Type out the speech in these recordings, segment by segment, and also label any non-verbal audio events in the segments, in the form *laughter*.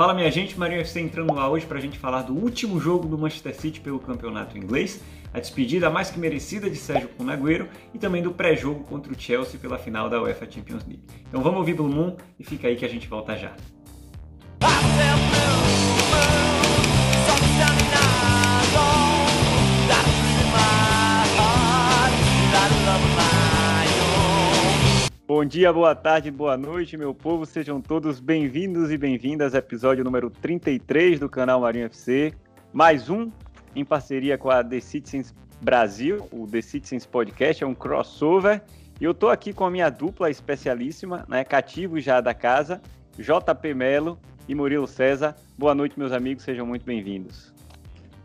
Fala minha gente, Marinho FC entrando lá hoje para a gente falar do último jogo do Manchester City pelo campeonato inglês, a despedida mais que merecida de Sérgio Cunagüero e também do pré-jogo contra o Chelsea pela final da UEFA Champions League. Então vamos ouvir Blue Moon e fica aí que a gente volta já. Bom dia, boa tarde, boa noite, meu povo. Sejam todos bem-vindos e bem-vindas ao episódio número 33 do canal Marinho FC. Mais um em parceria com a The Citizens Brasil, o The Citizens Podcast, é um crossover. E eu tô aqui com a minha dupla especialíssima, né, cativo já da casa, JP Melo e Murilo César. Boa noite, meus amigos, sejam muito bem-vindos.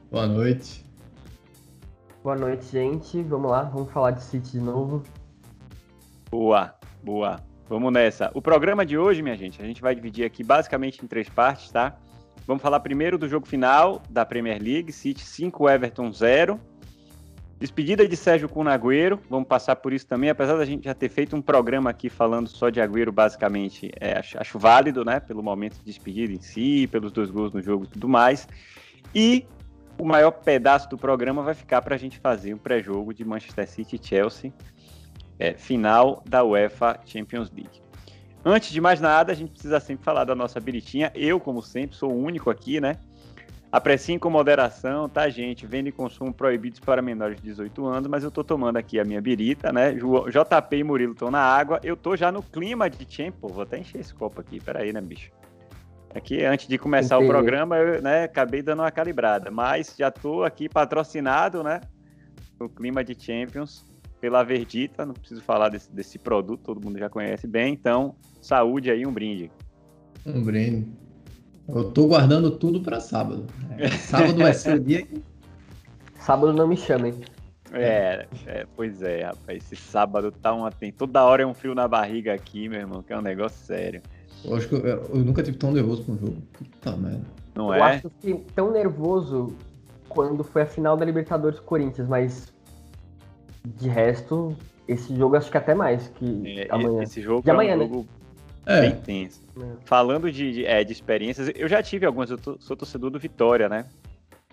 Boa noite. Boa noite, gente. Vamos lá, vamos falar de City de novo. Boa. Boa. Vamos nessa. O programa de hoje, minha gente, a gente vai dividir aqui basicamente em três partes, tá? Vamos falar primeiro do jogo final da Premier League, City 5, Everton 0. Despedida de Sérgio com Agüero, vamos passar por isso também, apesar da gente já ter feito um programa aqui falando só de Agüero, basicamente, é, acho, acho, válido, né, pelo momento de despedida em si, pelos dois gols no jogo e tudo mais. E o maior pedaço do programa vai ficar para a gente fazer o pré-jogo de Manchester City e Chelsea, é, final da UEFA Champions League. Antes de mais nada, a gente precisa sempre falar da nossa biritinha. Eu, como sempre, sou o único aqui, né? Apreciem com moderação, tá, gente? Venda e consumo proibidos para menores de 18 anos, mas eu tô tomando aqui a minha birita, né? JP e Murilo estão na água. Eu tô já no clima de Champions. Vou até encher esse copo aqui, peraí, né, bicho? Aqui, antes de começar Entendi. o programa, eu né, acabei dando uma calibrada, mas já tô aqui patrocinado, né? No clima de Champions pela Verdita, não preciso falar desse, desse produto, todo mundo já conhece bem, então saúde aí, um brinde. Um brinde. Eu tô guardando tudo para sábado. É, sábado vai ser o dia Sábado não me chamem. É, é, pois é, rapaz. Esse sábado tá uma. Tem toda hora é um frio na barriga aqui, meu irmão, que é um negócio sério. Eu acho que eu, eu nunca tive tão nervoso com o jogo. Puta merda. Não eu é? Eu acho que tão nervoso quando foi a final da Libertadores Corinthians, mas de resto, esse jogo acho que até mais que é, amanhã. Esse jogo de é amanhã, um né? jogo é. bem tenso. É. Falando de, de, é, de, experiências, eu já tive algumas, eu tô, sou torcedor do Vitória, né?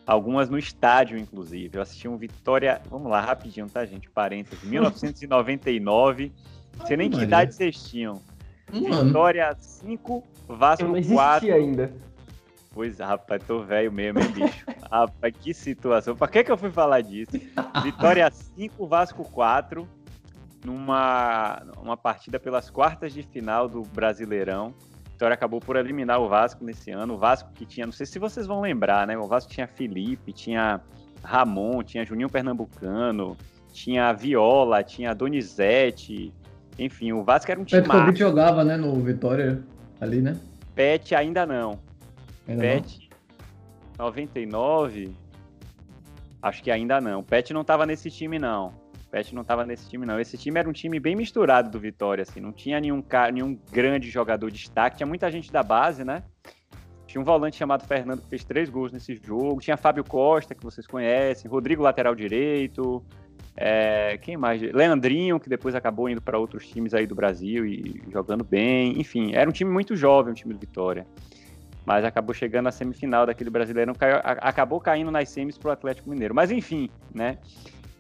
Algumas no estádio, inclusive. Eu assisti um Vitória, vamos lá, rapidinho, tá, gente? Parênteses, *laughs* 1999. Não sei nem que idade vocês tinham. Vitória 5, Vasco 4. ainda. Pois rapaz, tô velho mesmo, hein, bicho? *laughs* rapaz, que situação. Pra que que eu fui falar disso? Vitória 5, Vasco 4, numa uma partida pelas quartas de final do Brasileirão. Vitória acabou por eliminar o Vasco nesse ano. O Vasco que tinha, não sei se vocês vão lembrar, né? O Vasco tinha Felipe, tinha Ramon, tinha Juninho Pernambucano, tinha Viola, tinha Donizete. Enfim, o Vasco era um time. Petkovic jogava, né, no Vitória ali, né? Pet ainda não. Pet 99. Acho que ainda não. Pet não tava nesse time, não. Pet não tava nesse time, não. Esse time era um time bem misturado do Vitória, assim. Não tinha nenhum, nenhum grande jogador de destaque. Tinha muita gente da base, né? Tinha um volante chamado Fernando que fez três gols nesse jogo. Tinha Fábio Costa, que vocês conhecem. Rodrigo, lateral direito. É, quem mais? Leandrinho, que depois acabou indo para outros times aí do Brasil e jogando bem. Enfim, era um time muito jovem, um time do Vitória mas acabou chegando à semifinal daquele brasileiro, caiu, acabou caindo nas semis pro Atlético Mineiro. Mas enfim, né?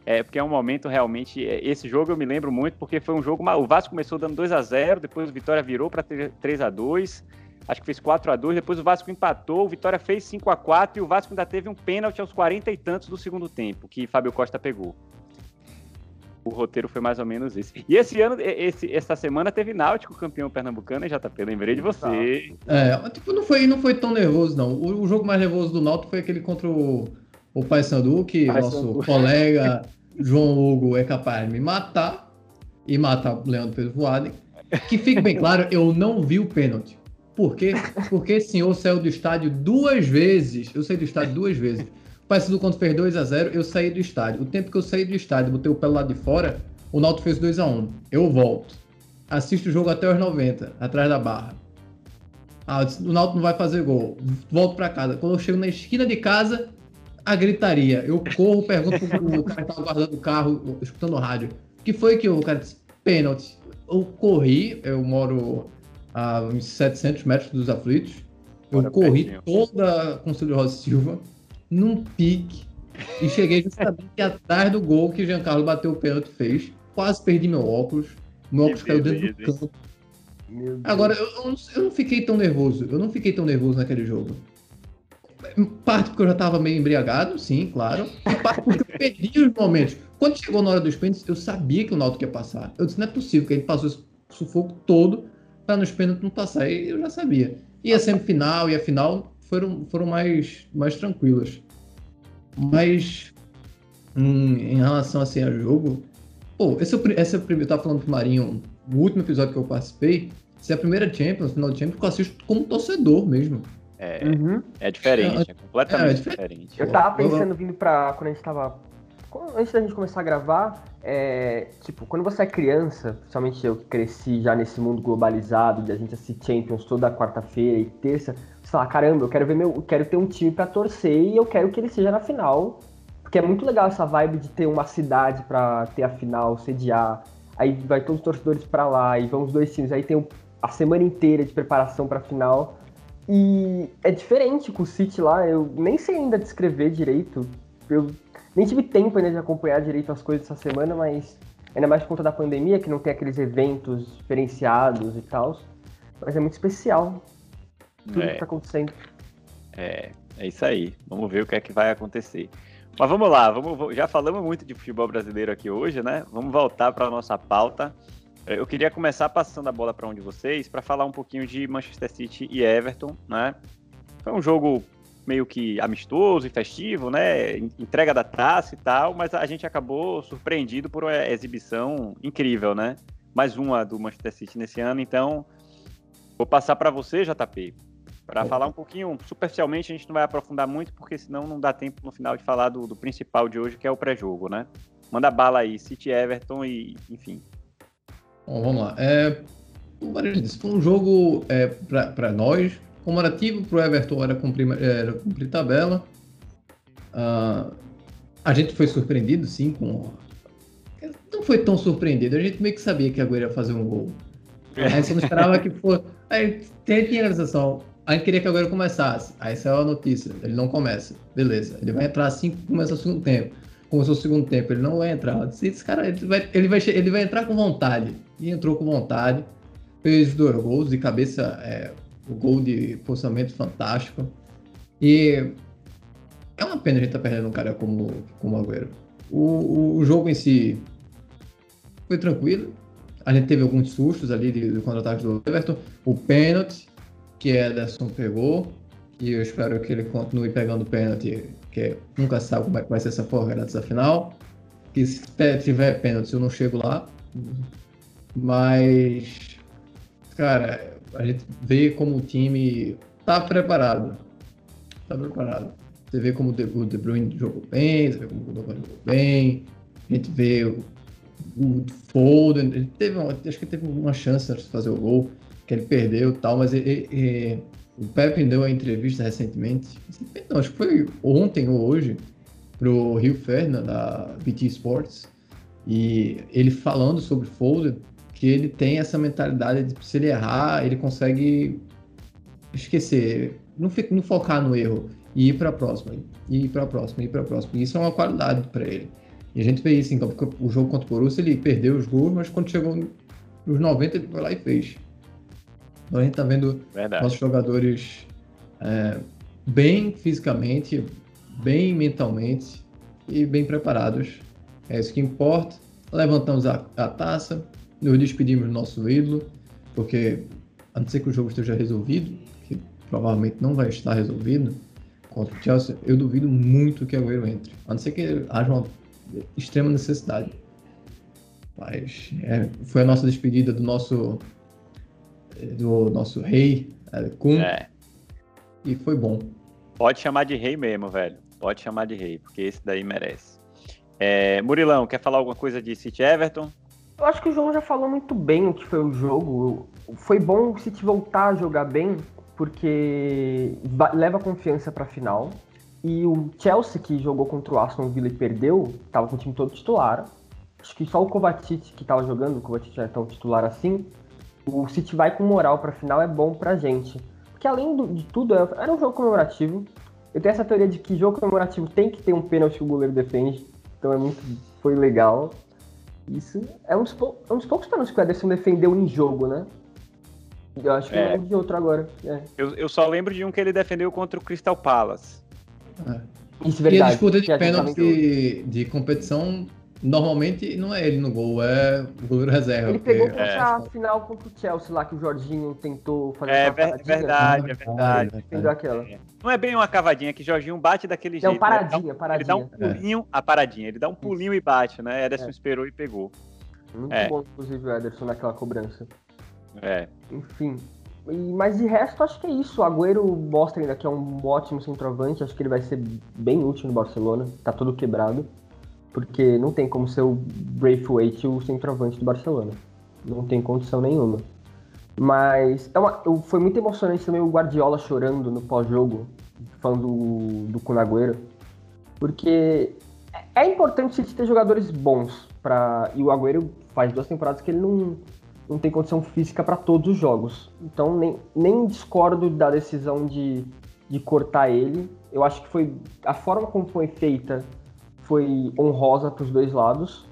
É, porque é um momento realmente. É, esse jogo eu me lembro muito, porque foi um jogo. O Vasco começou dando 2 a 0 depois o Vitória virou para 3 a 2 acho que fez 4 a 2 depois o Vasco empatou, o Vitória fez 5 a 4 e o Vasco ainda teve um pênalti aos 40 e tantos do segundo tempo, que Fábio Costa pegou o roteiro foi mais ou menos esse. E esse ano, esse, essa semana teve Náutico campeão pernambucano, e JP, lembrei de você. É, tipo, não foi, não foi tão nervoso, não. O, o jogo mais nervoso do Náutico foi aquele contra o, o Paysandu, que Pai nosso Sandu. colega João Hugo é capaz de me matar e matar o Leandro Pedro Voaden. Que fique bem claro, eu não vi o pênalti. Por quê? Porque esse senhor saiu do estádio duas vezes. Eu saí do estádio duas vezes. Paysandu quando fez 2 a 0 eu saí do estádio. O tempo que eu saí do estádio, botei o pé lá de fora, o Náutico fez 2 a 1 Eu volto. Assisto o jogo até os 90, atrás da barra. Ah, o Náutico não vai fazer gol. Volto para casa. Quando eu chego na esquina de casa, a gritaria. Eu corro, pergunto pro cara que tava guardando o carro, escutando o rádio. O que foi que o cara disse? Pênalti. Eu corri, eu moro a uns 700 metros dos aflitos. Eu corri pertinho. toda com o Cílio Rosa Silva, num pique, e cheguei justamente *laughs* atrás do gol que Giancarlo bateu o pênalti fez. Quase perdi meu óculos. Meu óculos caiu dentro do campo. Agora, eu, eu, não, eu, não, fiquei tão nervoso. Eu não fiquei tão nervoso naquele jogo. Parte porque eu já tava meio embriagado, sim, claro. E parte porque eu perdi os momentos. Quando chegou na hora dos pênaltis, eu sabia que o Náutico ia passar. Eu disse, não é possível que ele passou esse sufoco todo para nos pênaltis não passar. E eu já sabia. E a semifinal e a final foram, foram mais, mais tranquilas. Mas em, em relação assim, ao jogo, pô, esse é o, esse é o primeiro. Eu tava falando pro Marinho, o último episódio que eu participei, se é a primeira Champions, final de Champions, que eu assisto como torcedor mesmo. É, uhum. é diferente, é, é completamente é, é diferente. Eu tava pensando, vindo pra. Quando a gente tava. Antes da gente começar a gravar, é, tipo, quando você é criança, principalmente eu que cresci já nesse mundo globalizado, de a gente assistir Champions toda quarta-feira e terça, você fala, caramba, eu quero ver meu. Eu quero ter um time para torcer e eu quero que ele seja na final. Porque é muito legal essa vibe de ter uma cidade para ter a final, sediar. Aí vai todos os torcedores para lá e vão os dois times. Aí tem a semana inteira de preparação para a final. E é diferente com o City lá, eu nem sei ainda descrever direito. Eu nem tive tempo ainda de acompanhar direito as coisas essa semana, mas ainda mais por conta da pandemia, que não tem aqueles eventos diferenciados e tal. Mas é muito especial tudo é. que tá acontecendo. É, é isso aí. Vamos ver o que é que vai acontecer. Mas vamos lá, vamos, já falamos muito de futebol brasileiro aqui hoje, né? Vamos voltar para a nossa pauta. É, eu queria começar passando a bola para um de vocês para falar um pouquinho de Manchester City e Everton, né? Foi um jogo meio que amistoso e festivo, né? Entrega da taça e tal, mas a gente acabou surpreendido por uma exibição incrível, né? Mais uma do Manchester City nesse ano, então vou passar para você, JP, para falar um pouquinho, superficialmente, a gente não vai aprofundar muito, porque senão não dá tempo no final de falar do, do principal de hoje, que é o pré-jogo, né? Manda bala aí, City Everton e, enfim. Bom, vamos lá. É, o disse, foi um jogo é, para nós, comemorativo para o Everton era cumprir, era cumprir tabela. Uh, a gente foi surpreendido, sim, com. Não foi tão surpreendido, a gente meio que sabia que a Agüero ia fazer um gol. É. A gente não esperava que fosse. Aí tinha a sensação, a gente queria que agora começasse. Aí saiu a notícia, ele não começa. Beleza, ele vai entrar assim que começa o segundo tempo. Começou o segundo tempo, ele não vai entrar. Disse, esse cara, ele vai, ele, vai, ele vai entrar com vontade. E entrou com vontade. Fez dois gols de cabeça, é, o gol de posicionamento fantástico. E é uma pena a gente estar tá perdendo um cara como, como o Agüero. O, o, jogo em si foi tranquilo. A gente teve alguns sustos ali do contra-ataque do Everton. O pênalti, que Ederson pegou, e eu espero que ele continue pegando pênalti, que nunca sabe como é que vai ser essa porra dessa final. Que se tiver pênalti, eu não chego lá. Mas, cara, a gente vê como o time tá preparado. Tá preparado. Você vê como o De Bruyne jogou bem, você vê como o Gundogan jogou bem. A gente vê o, o Foden, ele teve uma, acho que teve uma chance de fazer o gol que ele perdeu e tal, mas ele, ele, o Pepe deu uma entrevista recentemente, não, acho que foi ontem ou hoje, pro Rio Ferdinand, da BT Sports, e ele falando sobre Foden, que ele tem essa mentalidade de se ele errar, ele consegue esquecer, não, fica, não focar no erro e ir para a próxima, e ir para a próxima, ir para a próxima. E isso é uma qualidade para ele. E a gente vê isso, então, porque o jogo contra o Borussia ele perdeu os gols, mas quando chegou nos 90 ele foi lá e fez. Então a gente está vendo Verdade. nossos jogadores é, bem fisicamente, bem mentalmente e bem preparados. É isso que importa. Levantamos a, a taça, nos despedimos do nosso ídolo, porque a não ser que o jogo esteja resolvido, que provavelmente não vai estar resolvido, contra o Chelsea, eu duvido muito que o Agüero entre. A não ser que haja uma extrema necessidade. Mas é, foi a nossa despedida do nosso do nosso rei, Kun. É. E foi bom. Pode chamar de rei mesmo, velho. Pode chamar de rei, porque esse daí merece. É, Murilão, quer falar alguma coisa de City Everton? Eu acho que o João já falou muito bem o que foi o jogo. Foi bom o City voltar a jogar bem, porque leva confiança para a final. E o Chelsea, que jogou contra o Aston Villa e perdeu, estava com o time todo titular. Acho que só o Kovacic que estava jogando, o Kovacic não é tão titular assim, o City vai com moral para a final é bom para a gente. porque além do, de tudo, era um jogo comemorativo. Eu tenho essa teoria de que jogo comemorativo tem que ter um pênalti que o goleiro defende. Então é muito. Foi legal. Isso é um dos, é um dos poucos pênaltis que o Ederson defendeu em jogo, né? Eu acho que é. de outro agora. É. Eu, eu só lembro de um que ele defendeu contra o Crystal Palace. É. Isso é verdade. E a disputa de pênalti de, de competição Normalmente não é ele no gol, é o goleiro reserva. Ele pegou porque... é. a final contra o Chelsea lá que o Jorginho tentou fazer É verdade, é verdade. Entendeu aquela. Não é bem uma cavadinha que o Jorginho bate daquele jeito. Não, paradinha, né? paradinha. Ele dá um pulinho, a paradinha, ele dá um pulinho e bate, né? Ederson é. esperou e pegou. Muito é. bom, inclusive, o Ederson naquela cobrança. É. Enfim. Mas de resto, acho que é isso. O Agüero mostra ainda que é um ótimo centroavante. Acho que ele vai ser bem útil no Barcelona. Tá todo quebrado porque não tem como ser o Braithwaite o centroavante do Barcelona. Não tem condição nenhuma. Mas é uma, foi muito emocionante também o Guardiola chorando no pós-jogo, falando do, do Kunagüero, porque é importante ter jogadores bons para e o Agüero faz duas temporadas que ele não, não tem condição física para todos os jogos. Então nem, nem discordo da decisão de, de cortar ele. Eu acho que foi a forma como foi feita foi honrosa para os dois lados.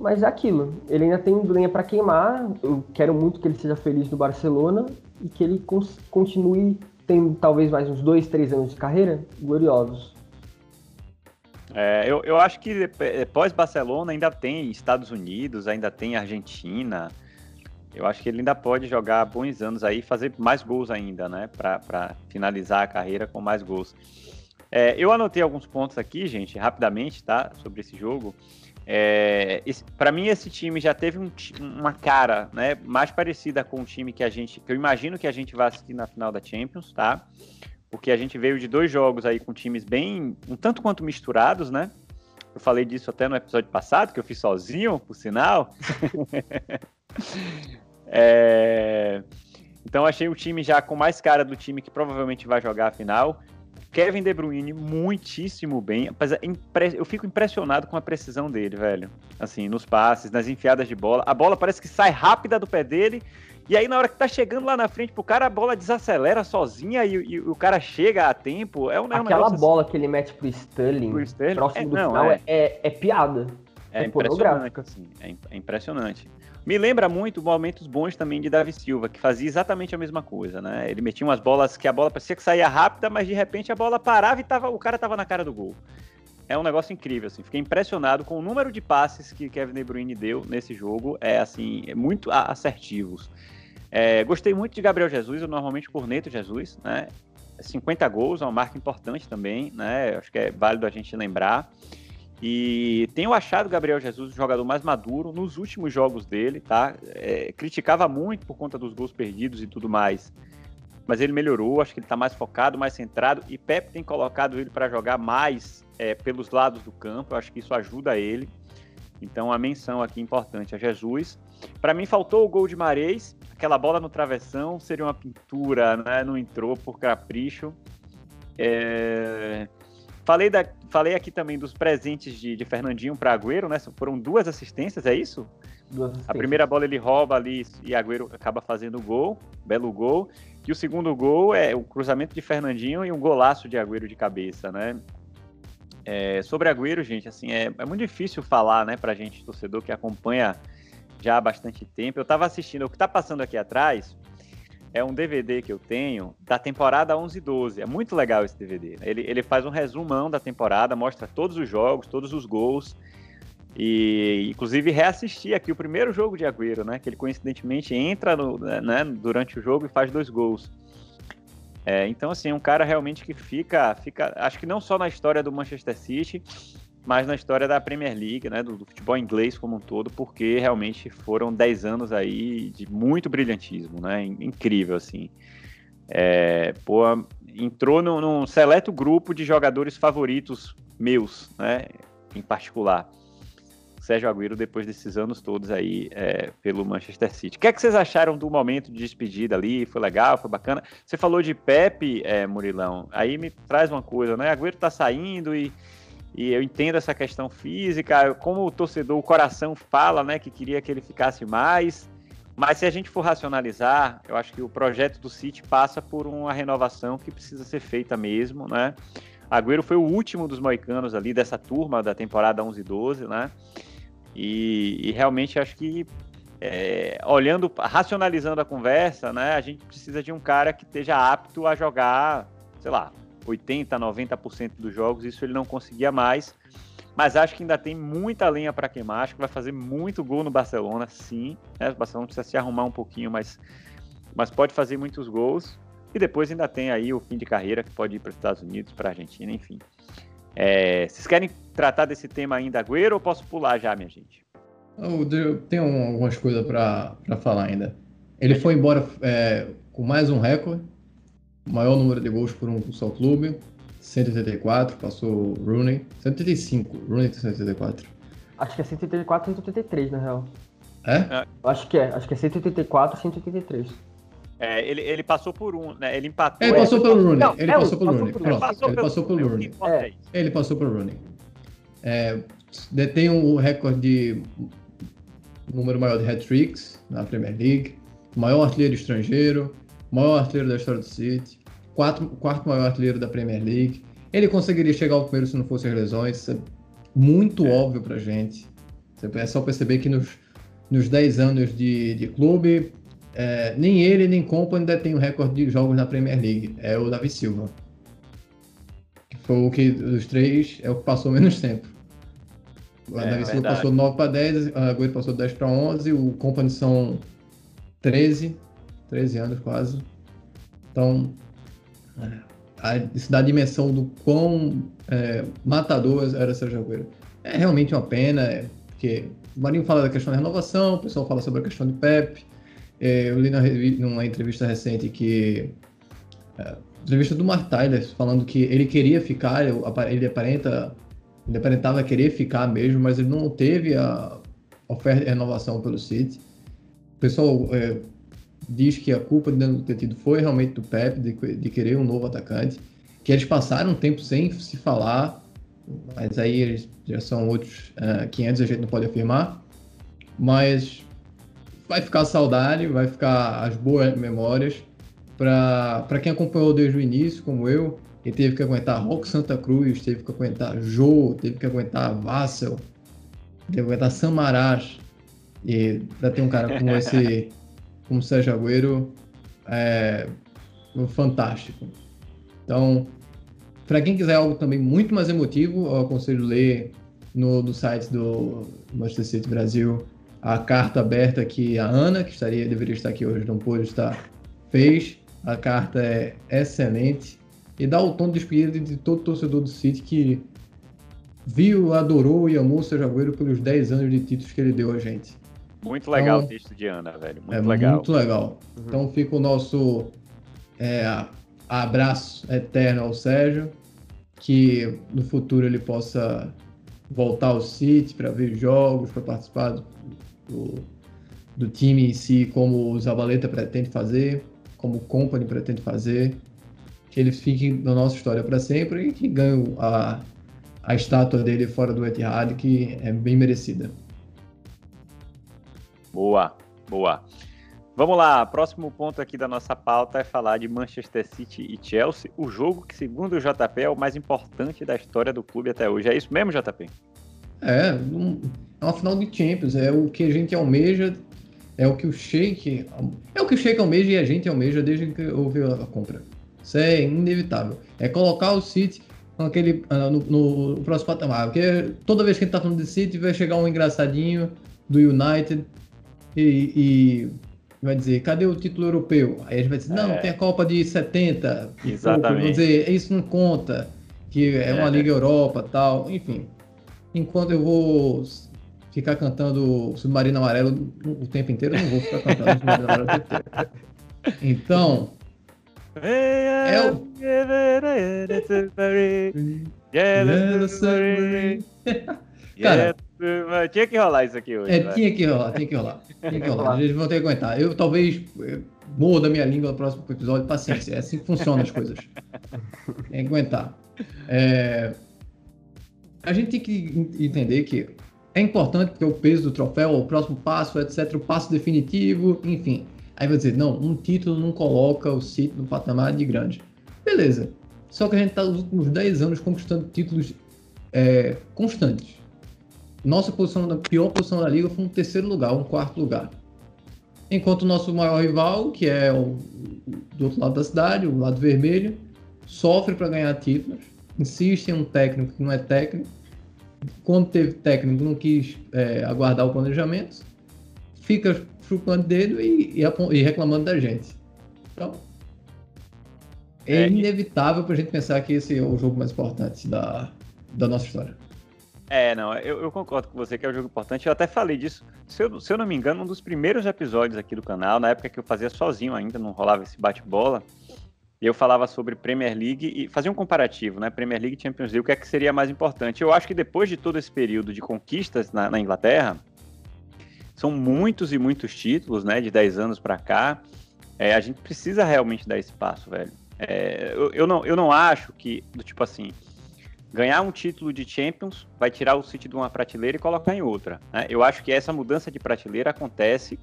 Mas é aquilo, ele ainda tem lenha para queimar. Eu quero muito que ele seja feliz no Barcelona e que ele continue tendo talvez mais uns dois, três anos de carreira gloriosos. É, eu, eu acho que pós-Barcelona ainda tem Estados Unidos, ainda tem Argentina. Eu acho que ele ainda pode jogar bons anos aí, fazer mais gols ainda, né? Para finalizar a carreira com mais gols. É, eu anotei alguns pontos aqui, gente, rapidamente, tá? Sobre esse jogo. É, para mim, esse time já teve um, uma cara né, mais parecida com o time que a gente. que eu imagino que a gente vai assistir na final da Champions, tá? Porque a gente veio de dois jogos aí com times bem. um tanto quanto misturados, né? Eu falei disso até no episódio passado, que eu fiz sozinho, por sinal. *laughs* é, então achei o time já com mais cara do time que provavelmente vai jogar a final. Kevin De Bruyne muitíssimo bem. Eu fico impressionado com a precisão dele, velho. Assim, nos passes, nas enfiadas de bola. A bola parece que sai rápida do pé dele. E aí, na hora que tá chegando lá na frente pro cara, a bola desacelera sozinha e, e o cara chega a tempo. É um, é um Aquela bola assim. que ele mete pro Sterling, pro Sterling próximo é, do não, final, é, é, é piada. É, é impressionante, assim. É, é impressionante. Me lembra muito momentos bons também de Davi Silva, que fazia exatamente a mesma coisa, né? Ele metia umas bolas que a bola parecia que saía rápida, mas de repente a bola parava e tava, o cara tava na cara do gol. É um negócio incrível, assim. Fiquei impressionado com o número de passes que Kevin De Bruyne deu nesse jogo. É, assim, é muito assertivos. É, gostei muito de Gabriel Jesus, eu normalmente corneto Jesus, né? 50 gols, é uma marca importante também, né? Acho que é válido a gente lembrar. E tenho achado o Gabriel Jesus o jogador mais maduro nos últimos jogos dele, tá? É, criticava muito por conta dos gols perdidos e tudo mais. Mas ele melhorou, acho que ele está mais focado, mais centrado. E Pepe tem colocado ele para jogar mais é, pelos lados do campo. Eu acho que isso ajuda ele. Então, a menção aqui importante a Jesus. Para mim, faltou o gol de Marês. Aquela bola no travessão seria uma pintura, né? Não entrou por capricho. É... Falei, da, falei aqui também dos presentes de, de Fernandinho para Agüero, né? Foram duas assistências, é isso? Duas assistências. A primeira bola ele rouba ali e Agüero acaba fazendo o gol, belo gol. E o segundo gol é o cruzamento de Fernandinho e um golaço de Agüero de cabeça, né? É, sobre Agüero, gente, assim, é, é muito difícil falar, né, pra gente, torcedor que acompanha já há bastante tempo. Eu tava assistindo, o que tá passando aqui atrás é um DVD que eu tenho da temporada 11 e 12. É muito legal esse DVD. Ele, ele faz um resumão da temporada, mostra todos os jogos, todos os gols. E, inclusive, reassisti aqui o primeiro jogo de Agüero, né? Que ele coincidentemente entra no, né, durante o jogo e faz dois gols. É, então, assim, é um cara realmente que fica, fica, acho que não só na história do Manchester City, mas na história da Premier League, né, do, do, futebol inglês como um todo, porque realmente foram 10 anos aí de muito brilhantismo, né, incrível, assim. É, pô, entrou num, num seleto grupo de jogadores favoritos meus, né, em particular. Sérgio Agüero depois desses anos todos aí é, pelo Manchester City. O que é que vocês acharam do momento de despedida ali? Foi legal, foi bacana? Você falou de Pepe, é, Murilão, aí me traz uma coisa, né? Agüero tá saindo e e eu entendo essa questão física, como o torcedor, o coração fala, né, que queria que ele ficasse mais. Mas se a gente for racionalizar, eu acho que o projeto do City passa por uma renovação que precisa ser feita mesmo, né? Agüero foi o último dos moicanos ali dessa turma da temporada 11 e 12, né? E, e realmente acho que é, olhando, racionalizando a conversa, né? A gente precisa de um cara que esteja apto a jogar, sei lá, 80, 90% dos jogos. Isso ele não conseguia mais. Mas acho que ainda tem muita lenha para queimar. Acho que vai fazer muito gol no Barcelona, sim. Né? O Barcelona precisa se arrumar um pouquinho, mas, mas pode fazer muitos gols. E depois ainda tem aí o fim de carreira que pode ir para os Estados Unidos, para a Argentina, enfim. É, vocês querem tratar desse tema ainda, Agüero, ou posso pular já, minha gente? Eu tenho algumas coisas para falar ainda. Ele foi embora é, com mais um recorde, maior número de gols por um só clube, 184, passou Rooney. 185, Rooney tem 184. Acho que é 184 e 183, na real. É? é? Acho que é, acho que é 184 e 183. É, ele, ele passou por um, né? Ele empatou. Ele passou pelo Rooney. Ele, é passou pelo Rooney. Ele passou ele passou pelo Rooney. É. Ele passou pelo Rooney. É, detém o um recorde de número maior de hat-tricks na Premier League, maior artilheiro estrangeiro, maior artilheiro da história do City, quatro, quarto maior artilheiro da Premier League. Ele conseguiria chegar ao primeiro se não fossem as lesões. Isso é muito é. óbvio pra gente. É só perceber que nos, nos 10 anos de, de clube, é, nem ele nem Company ainda tem o recorde de jogos na Premier League. É o Davi Silva. Que foi o que dos três é o que passou menos *laughs* tempo. O é, Davi Silva passou 9 para 10, a Agüero passou 10 para 11, o Company são 13, 13 anos quase. Então, a, isso dá a dimensão do quão é, matador era Sérgio Agüero. É realmente uma pena, porque o Marinho fala da questão da renovação, o pessoal fala sobre a questão de Pepe. É, eu li na, numa entrevista recente que. É, entrevista do Mark Tyler falando que ele queria ficar, ele aparenta. Ele aparentava querer ficar mesmo, mas ele não teve a oferta de renovação pelo City. O pessoal é, diz que a culpa de não ter tido foi realmente do Pep, de, de querer um novo atacante, que eles passaram um tempo sem se falar, mas aí eles já são outros uh, 500, a gente não pode afirmar, mas vai ficar saudade, vai ficar as boas memórias para quem acompanhou desde o início, como eu, e teve que aguentar Rock Santa Cruz, teve que aguentar Jô, teve que aguentar Vassel, teve que aguentar Samarás, e para ter um cara como esse *laughs* como Sérgio Agüero é fantástico. Então, para quem quiser algo também muito mais emotivo, eu aconselho ler no, no site do Manchester City Brasil a carta aberta que a Ana, que estaria deveria estar aqui hoje, não pôde estar, fez. A carta é excelente e dá o tom de despedida de todo torcedor do City que viu, adorou e amou o Sérgio Agüero pelos 10 anos de títulos que ele deu a gente. Muito legal então, o texto de Ana, velho. Muito é legal. Muito legal. Uhum. Então fica o nosso é, abraço eterno ao Sérgio, que no futuro ele possa voltar ao City para ver jogos, para participar do, do time em si, como o Zabaleta pretende fazer, como o Company pretende fazer. Que ele fique na nossa história para sempre e que ganhe a, a estátua dele fora do Etihad, que é bem merecida. Boa, boa. Vamos lá, próximo ponto aqui da nossa pauta é falar de Manchester City e Chelsea, o jogo que, segundo o JP, é o mais importante da história do clube até hoje. É isso mesmo, JP? É, um, é uma final de Champions, é o que a gente almeja, é o que o Sheik. É o que o Sheik almeja e a gente almeja desde que houve a compra. Isso é inevitável. É colocar o City naquele, ah, no, no, no próximo patamar. Porque toda vez que a gente tá falando de City, vai chegar um engraçadinho do United e, e vai dizer, cadê o título europeu? Aí a gente vai dizer, não, é. tem a Copa de 70. Exatamente. Vão dizer, isso não conta, que é, é uma Liga Europa tal, enfim. Enquanto eu vou ficar cantando Submarino Amarelo o tempo inteiro, eu não vou ficar cantando Submarino Amarelo o tempo inteiro. Então, é o... *laughs* Cara, tinha que rolar isso aqui hoje. É, tinha que rolar, tinha que rolar. Tinha que rolar. Eles vão ter que aguentar. Eu talvez eh, morro da minha língua no próximo episódio. Paciência, é assim que funcionam as coisas. Tem que aguentar. É... A gente tem que entender que é importante porque o peso do troféu, o próximo passo, etc., o passo definitivo, enfim. Aí vai dizer, não, um título não coloca o City no patamar de grande. Beleza. Só que a gente está nos últimos 10 anos conquistando títulos é, constantes. Nossa posição, a pior posição da liga foi um terceiro lugar, um quarto lugar. Enquanto o nosso maior rival, que é o do outro lado da cidade, o lado vermelho, sofre para ganhar títulos, insiste em um técnico que não é técnico. Quando teve técnico, não quis é, aguardar o planejamento, fica chupando dedo e, e, e, reclamando da gente. Então, é, é inevitável para a gente pensar que esse é o jogo mais importante da, da nossa história. É, não, eu, eu, concordo com você que é um jogo importante. Eu até falei disso, se eu, se eu não me engano, um dos primeiros episódios aqui do canal, na época que eu fazia sozinho ainda, não rolava esse bate-bola. Eu falava sobre Premier League e fazia um comparativo, né? Premier League e Champions League, o que é que seria mais importante? Eu acho que depois de todo esse período de conquistas na, na Inglaterra, são muitos e muitos títulos, né? De 10 anos para cá. É, a gente precisa realmente dar espaço, velho. É, eu, eu, não, eu não acho que, do tipo assim, ganhar um título de Champions vai tirar o City de uma prateleira e colocar em outra. Né? Eu acho que essa mudança de prateleira acontece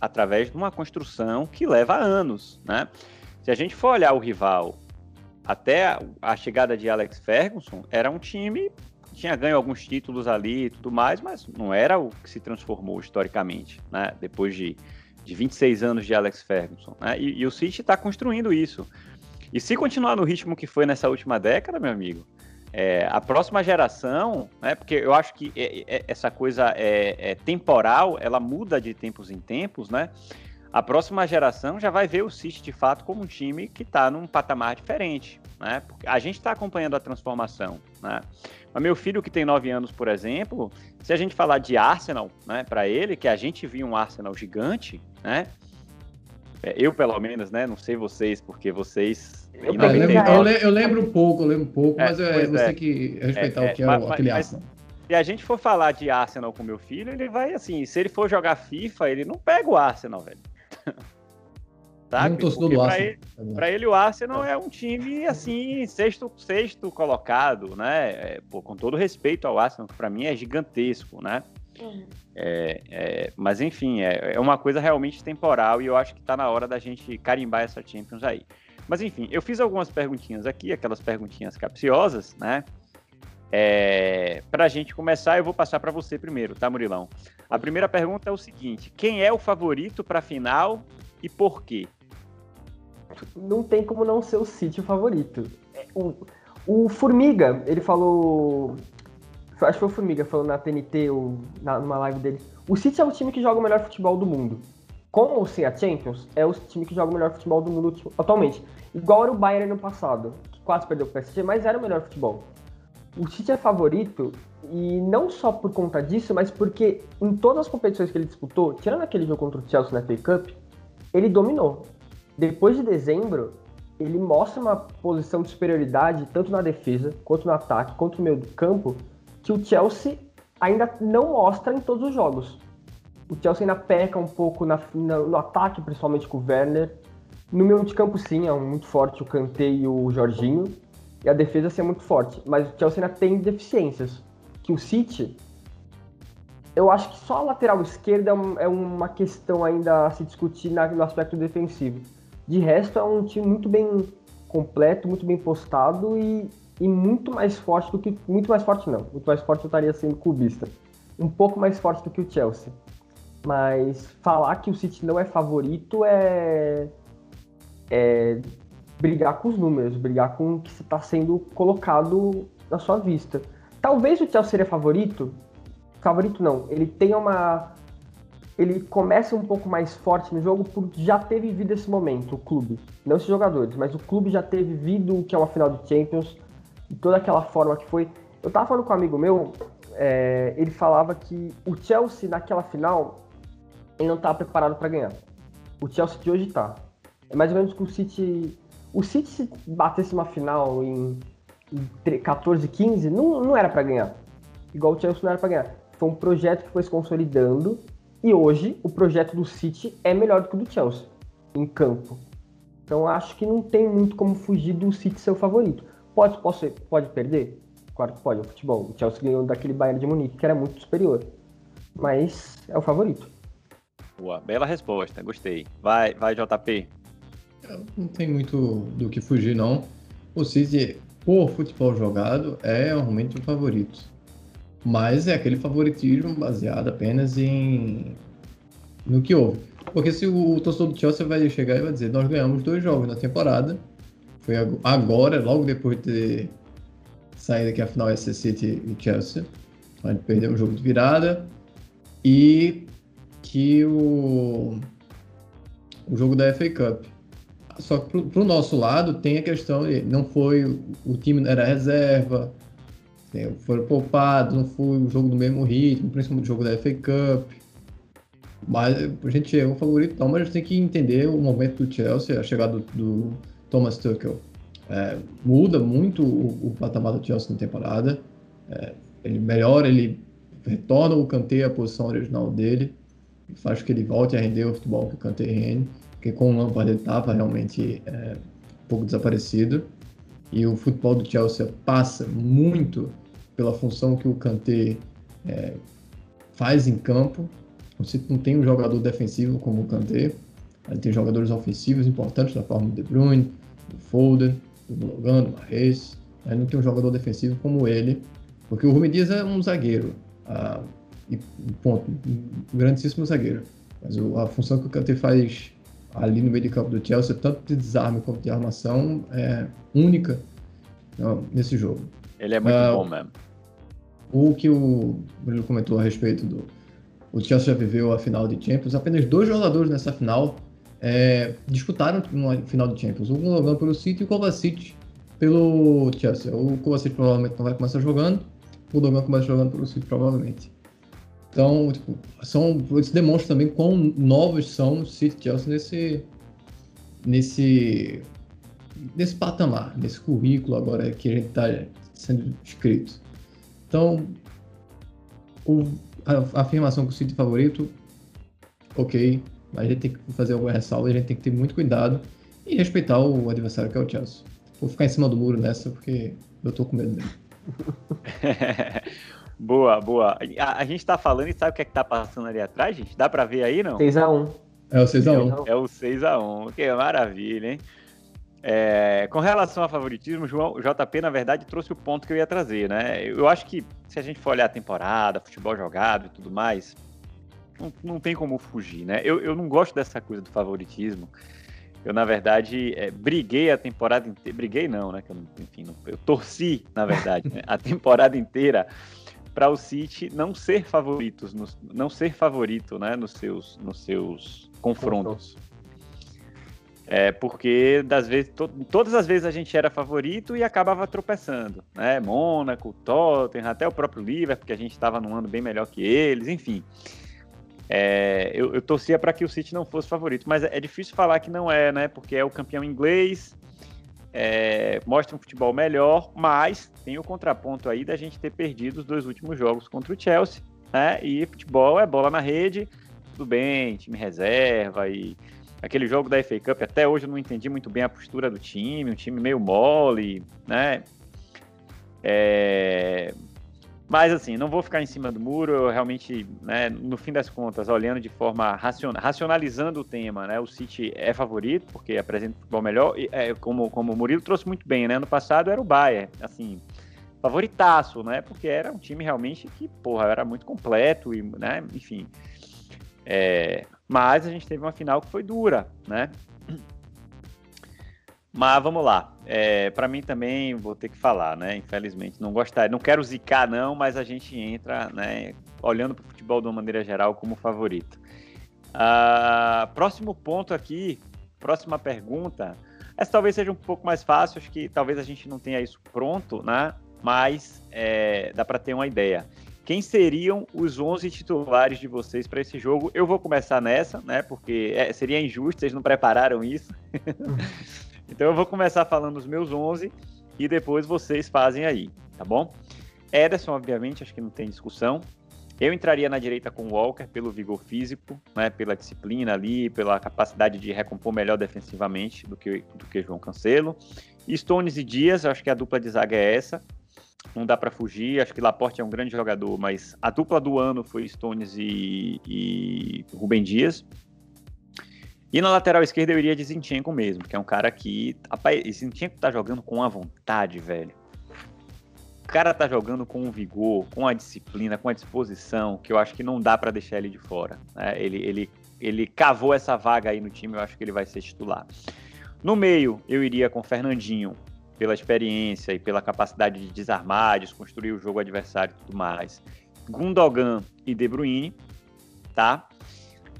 através de uma construção que leva anos. Né? Se a gente for olhar o rival até a chegada de Alex Ferguson, era um time que tinha ganho alguns títulos ali e tudo mais, mas não era o que se transformou historicamente, né? depois de, de 26 anos de Alex Ferguson. Né? E, e o City está construindo isso. E se continuar no ritmo que foi nessa última década, meu amigo, é, a próxima geração, né, porque eu acho que é, é, essa coisa é, é, temporal, ela muda de tempos em tempos, né? A próxima geração já vai ver o City de fato como um time que está num patamar diferente, né? Porque a gente está acompanhando a transformação, né? Mas meu filho que tem 9 anos, por exemplo, se a gente falar de Arsenal, né, para ele, que a gente viu um Arsenal gigante, né? É, eu, pelo menos, né? Não sei vocês, porque vocês. Eu, eu, lembro, eu, lembro, eu lembro um pouco, eu lembro um pouco, é, mas é, você é. que respeitar é, o que é, o, aquele mas, Arsenal. Se a gente for falar de Arsenal com meu filho, ele vai assim, se ele for jogar FIFA, ele não pega o Arsenal, velho. *laughs* Sabe? Um torcedor do Arsenal. Ele, pra ele, o Arsenal é um time, assim, sexto, sexto colocado, né? É, pô, com todo respeito ao Arsenal, que pra mim é gigantesco, né? Uhum. É, é, mas enfim, é, é, uma coisa realmente temporal e eu acho que está na hora da gente carimbar essa Champions aí. Mas enfim, eu fiz algumas perguntinhas aqui, aquelas perguntinhas capciosas, né? É, para a gente começar, eu vou passar para você primeiro, tá, Murilão? A primeira pergunta é o seguinte: quem é o favorito para a final e por quê? Não tem como não ser o City o favorito. É, o, o Formiga, ele falou Acho que foi o Formiga falando na TNT ou na, numa live dele. O City é o time que joga o melhor futebol do mundo. Com ou sem a Champions, é o time que joga o melhor futebol do mundo atualmente. Igual era o Bayern no passado, que quase perdeu o PSG, mas era o melhor futebol. O City é favorito e não só por conta disso, mas porque em todas as competições que ele disputou, tirando aquele jogo contra o Chelsea na FA Cup, ele dominou. Depois de dezembro, ele mostra uma posição de superioridade tanto na defesa, quanto no ataque, quanto no meio do campo, que o Chelsea ainda não mostra em todos os jogos. O Chelsea ainda peca um pouco na, na, no ataque, principalmente com o Werner. No meio de campo, sim, é muito forte o Kanté e o Jorginho. E a defesa, sim, é muito forte. Mas o Chelsea ainda tem deficiências. Que o City, eu acho que só a lateral esquerda é, é uma questão ainda a se discutir no aspecto defensivo. De resto, é um time muito bem completo, muito bem postado e e muito mais forte do que. Muito mais forte não. Muito mais forte eu estaria sendo clubista. Um pouco mais forte do que o Chelsea. Mas falar que o City não é favorito é. é brigar com os números, brigar com o que está sendo colocado na sua vista. Talvez o Chelsea seria favorito. Favorito não. Ele tenha uma. Ele comece um pouco mais forte no jogo por já ter vivido esse momento, o clube. Não os jogadores, mas o clube já ter vivido o que é uma final de Champions toda aquela forma que foi. Eu tava falando com um amigo meu, é, ele falava que o Chelsea naquela final ele não tava preparado para ganhar. O Chelsea de hoje tá. É mais ou menos que o City. O City se batesse uma final em, em 14, 15, não, não era para ganhar. Igual o Chelsea não era para ganhar. Foi um projeto que foi se consolidando e hoje o projeto do City é melhor do que o do Chelsea em campo. Então acho que não tem muito como fugir do City ser o favorito. Pode, pode, pode perder? Claro que pode, é o futebol. O Chelsea ganhou daquele Bayern de Munique que era muito superior. Mas é o favorito. Boa, bela resposta, gostei. Vai, vai JP. Não tem muito do que fugir, não. O City, por futebol jogado, é realmente o favorito. Mas é aquele favoritismo baseado apenas em no que houve. Porque se o torcedor do Chelsea vai chegar e vai dizer, nós ganhamos dois jogos na temporada, foi agora, logo depois de ter saído aqui a final SC City e Chelsea, a gente perdeu um jogo de virada, e que o, o jogo da FA Cup. Só que pro, pro nosso lado tem a questão de não foi o time era reserva, foram poupados, não foi o jogo do mesmo ritmo, principalmente o jogo da FA Cup. Mas a gente é um favorito, não, mas a gente tem que entender o momento do Chelsea, a chegada do, do Thomas Tuchel. É, muda muito o, o, patamar do Chelsea na temporada. É, ele melhora, ele retorna o Kanté à posição original dele, faz que ele volte a render o futebol que o Kanté rende, porque com o Lampard ele estava realmente é, um pouco desaparecido. E o futebol do Chelsea passa muito pela função que o Kanté é, faz em campo, você não tem um jogador defensivo como o Kanté, ele tem jogadores ofensivos importantes da forma do De Bruyne, do Foden, do Logan, do Mahrez, aí não tem um jogador defensivo como ele, porque o Rumi Dias é um zagueiro, ah, e ponto, um grandíssimo zagueiro, mas a função que o Kanté faz ali no meio de campo do Chelsea, tanto de desarme quanto de armação, é única nesse jogo. Ele é muito ah, bom mesmo. O que o Bruno comentou a respeito do, o Chelsea já viveu a final de Champions. Apenas dois jogadores nessa final é, disputaram uma final de Champions. O Gundogan pelo City e o Kovacic pelo Chelsea. O Kovacic provavelmente não vai começar jogando. O Gundogan começa jogando pelo City provavelmente. Então, tipo, são, isso demonstra também quão novos são o City Chelsea nesse, nesse, nesse patamar, nesse currículo agora que a gente está sendo escrito. Então, o, a, afirmação que o City é favorito, ok, mas a gente tem que fazer alguma ressalva, a gente tem que ter muito cuidado e respeitar o adversário que é o Chelsea. Vou ficar em cima do muro nessa porque eu tô com medo dele. *laughs* boa, boa. A, a, gente tá falando e sabe o que é que tá passando ali atrás, gente? Dá pra ver aí, não? 6x1. É o 6x1. É o 6x1. Que maravilha, hein? É, com relação ao favoritismo, o JP, na verdade, trouxe o ponto que eu ia trazer, né? Eu acho que se a gente for olhar a temporada, futebol jogado e tudo mais, não, não tem como fugir, né? Eu, eu não gosto dessa coisa do favoritismo. Eu, na verdade, é, briguei a temporada inteira. Briguei não, né? Eu, enfim, não, eu torci, na verdade, né? a *laughs* temporada inteira para o City não ser favoritos, não ser favorito, né? Nos seus, nos seus confrontos. É, porque das vezes, to, todas as vezes a gente era favorito e acabava tropeçando, né? Mônaco, Tottenham, até o próprio Liverpool, porque a gente estava num ano bem melhor que eles, enfim. É, eu, eu, torcia para que o City não fosse favorito, mas é, é, difícil falar que não é, né? Porque é o campeão inglês, é, mostra um futebol melhor, mas tem o contraponto aí da gente ter perdido os dois últimos jogos contra o Chelsea, né? E futebol é bola na rede, tudo bem, time reserva e aquele jogo da FA Cup, até hoje eu não entendi muito bem a postura do time, um time meio mole, né? É... Mas assim, não vou ficar em cima do muro, eu realmente, né, no fim das contas, olhando de forma racional, racionalizando o tema, né, o City é favorito, porque apresenta futebol melhor, e, é, como, como o Murilo trouxe muito bem, né, no passado era o Bayern, assim, favoritaço, né, porque era um time realmente que, porra, era muito completo, e, né, enfim, é, mas a gente teve uma final que foi dura, né? Mas vamos lá. É, para mim também vou ter que falar, né? Infelizmente, não gostaria, não quero zicar não, mas a gente entra, né? Olhando para o futebol de uma maneira geral como favorito. Uh, próximo ponto aqui, próxima pergunta. Essa talvez seja um pouco mais fácil, acho que talvez a gente não tenha isso pronto, né? Mas é, dá para ter uma ideia. Quem seriam os 11 titulares de vocês para esse jogo? Eu vou começar nessa, né? Porque é, seria injusto, vocês não prepararam isso. *laughs* então eu vou começar falando os meus 11 e depois vocês fazem aí, tá bom? Ederson, obviamente, acho que não tem discussão. Eu entraria na direita com Walker pelo vigor físico, né, pela disciplina ali, pela capacidade de recompor melhor defensivamente do que, do que João Cancelo. Stones e Dias, acho que a dupla de zaga é essa. não dá para fugir. Acho que Laporte é um grande jogador, mas a dupla do ano foi Stones e, e Rubem Dias. E na lateral esquerda eu iria de Zinchenko mesmo, que é um cara que. Rapaz, Zinchenko tá jogando com a vontade, velho. O cara tá jogando com um vigor, com a disciplina, com a disposição, que eu acho que não dá para deixar ele de fora. Né? Ele, ele, ele cavou essa vaga aí no time, eu acho que ele vai ser titular. No meio, eu iria com Fernandinho, pela experiência e pela capacidade de desarmar, desconstruir o jogo adversário e tudo mais. Gundogan e De Bruyne, tá?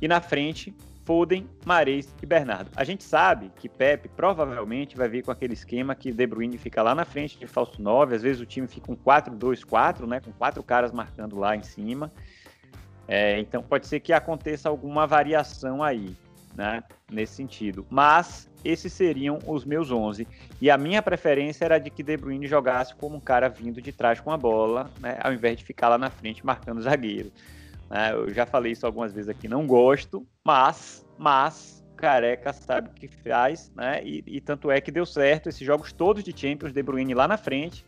E na frente, Foden, Mares e Bernardo. A gente sabe que Pepe provavelmente vai vir com aquele esquema que De Bruyne fica lá na frente de falso 9, às vezes o time fica com 4-2-4, né, com quatro caras marcando lá em cima. É, então pode ser que aconteça alguma variação aí, né, nesse sentido. Mas esses seriam os meus 11. E a minha preferência era de que De Bruyne jogasse como um cara vindo de trás com a bola, né, ao invés de ficar lá na frente marcando zagueiro. Né, eu já falei isso algumas vezes aqui, não gosto, mas, mas, Careca sabe o que faz, né, e, e tanto é que deu certo esses jogos todos de Champions, De Bruyne lá na frente,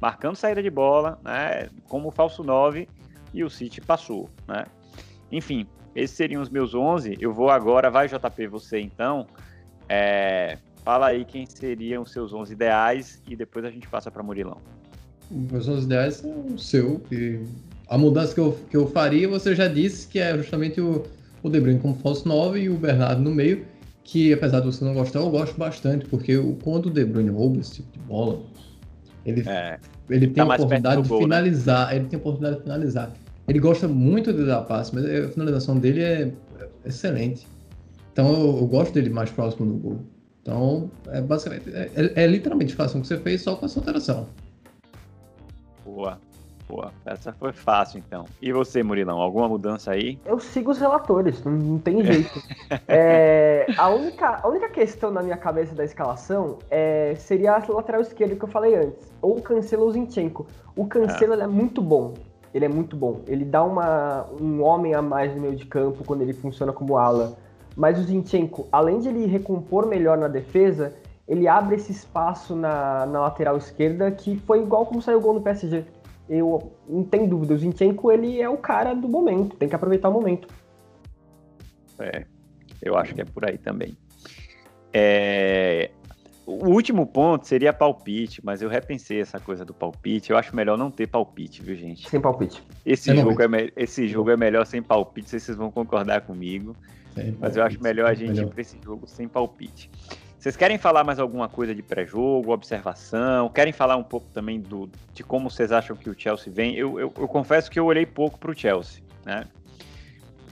marcando saída de bola, né, como falso 9, e o City passou, né. Enfim, esses seriam os meus 11. Eu vou agora, vai JP, você então, é, fala aí quem seriam os seus 11 ideais e depois a gente passa para Murilão. Meus 11 ideais são o seu. E a mudança que eu, que eu faria, você já disse que é justamente o, o De Bruyne como falso 9 e o Bernardo no meio, que apesar de você não gostar, eu gosto bastante, porque quando o De Bruyne rouba esse tipo de bola, ele, é, ele tem tá a oportunidade de gol, né? finalizar, né? ele tem a oportunidade de finalizar. Ele gosta muito de dar passe, mas a finalização dele é excelente. Então eu, eu, gosto dele mais próximo do gol. Então, é basicamente, é, é, é literalmente faça o que você fez só com essa alteração. Boa, boa. Essa foi fácil, então. E você, Murilão, alguma mudança aí? Eu sigo os relatores, não, não tem jeito. *laughs* é, a, única, a única questão na minha cabeça da escalação é, seria a lateral esquerda que eu falei antes. Ou o Cancelo ou o Zinchenko. O Cancelo ah. é muito bom. Ele é muito bom. Ele dá uma, um homem a mais no meio de campo quando ele funciona como ala. Mas o Zinchenko, além de ele recompor melhor na defesa, ele abre esse espaço na, na lateral esquerda que foi igual como saiu o gol no PSG. Eu não tenho dúvida, o Zinchenko ele é o cara do momento, tem que aproveitar o momento. É, eu acho que é por aí também. É, o último ponto seria palpite, mas eu repensei essa coisa do palpite. Eu acho melhor não ter palpite, viu, gente? Sem palpite. Esse, jogo é, esse jogo é melhor sem palpite, não sei se vocês vão concordar comigo. Mas eu acho melhor a gente melhor. ir para esse jogo sem palpite. Vocês querem falar mais alguma coisa de pré-jogo, observação? Querem falar um pouco também do, de como vocês acham que o Chelsea vem? Eu, eu, eu confesso que eu olhei pouco para o Chelsea, né?